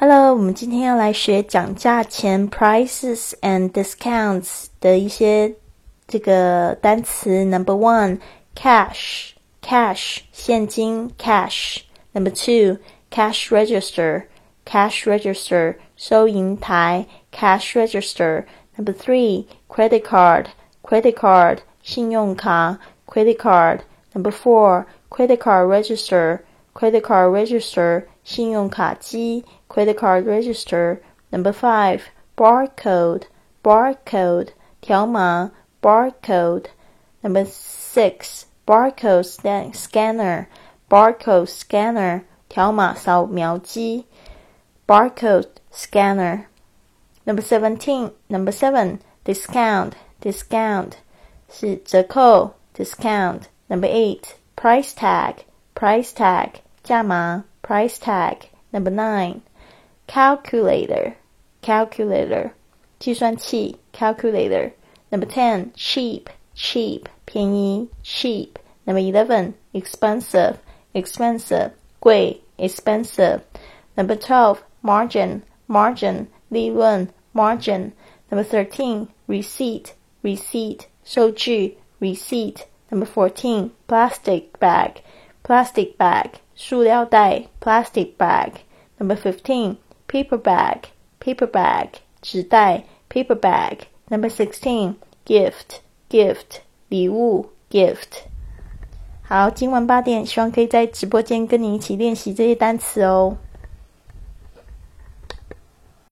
Hello，我们今天要来学讲价钱 （prices and discounts） 的一些这个单词。Number one, cash, cash 现金 cash. Number two, cash register, cash register 收银台 cash register. Number three, credit card, credit card 信用卡 credit card. Number four, credit card register, credit card register 信用卡机 credit card register. Number five, barcode, barcode 条码 barcode. Number six, barcode scanner, barcode scanner 条码扫描机 barcode scanner. Number seventeen, number seven, discount, discount 是折扣 discount. Number eight, price tag, price tag 价码 price tag. Number nine, calculator, calculator 计算器 calculator. Number ten, cheap, cheap 便宜 cheap. Number eleven, expensive, expensive 贵 expensive. Number twelve, margin, margin 利润 margin. Number thirteen, receipt, receipt 收据 receipt. Number fourteen, plastic bag, plastic bag 塑料袋 plastic bag. Number fifteen, paper bag, paper bag 纸袋 paper bag. Number sixteen, gift, gift 礼物 gift. 好，今晚八点，希望可以在直播间跟你一起练习这些单词哦。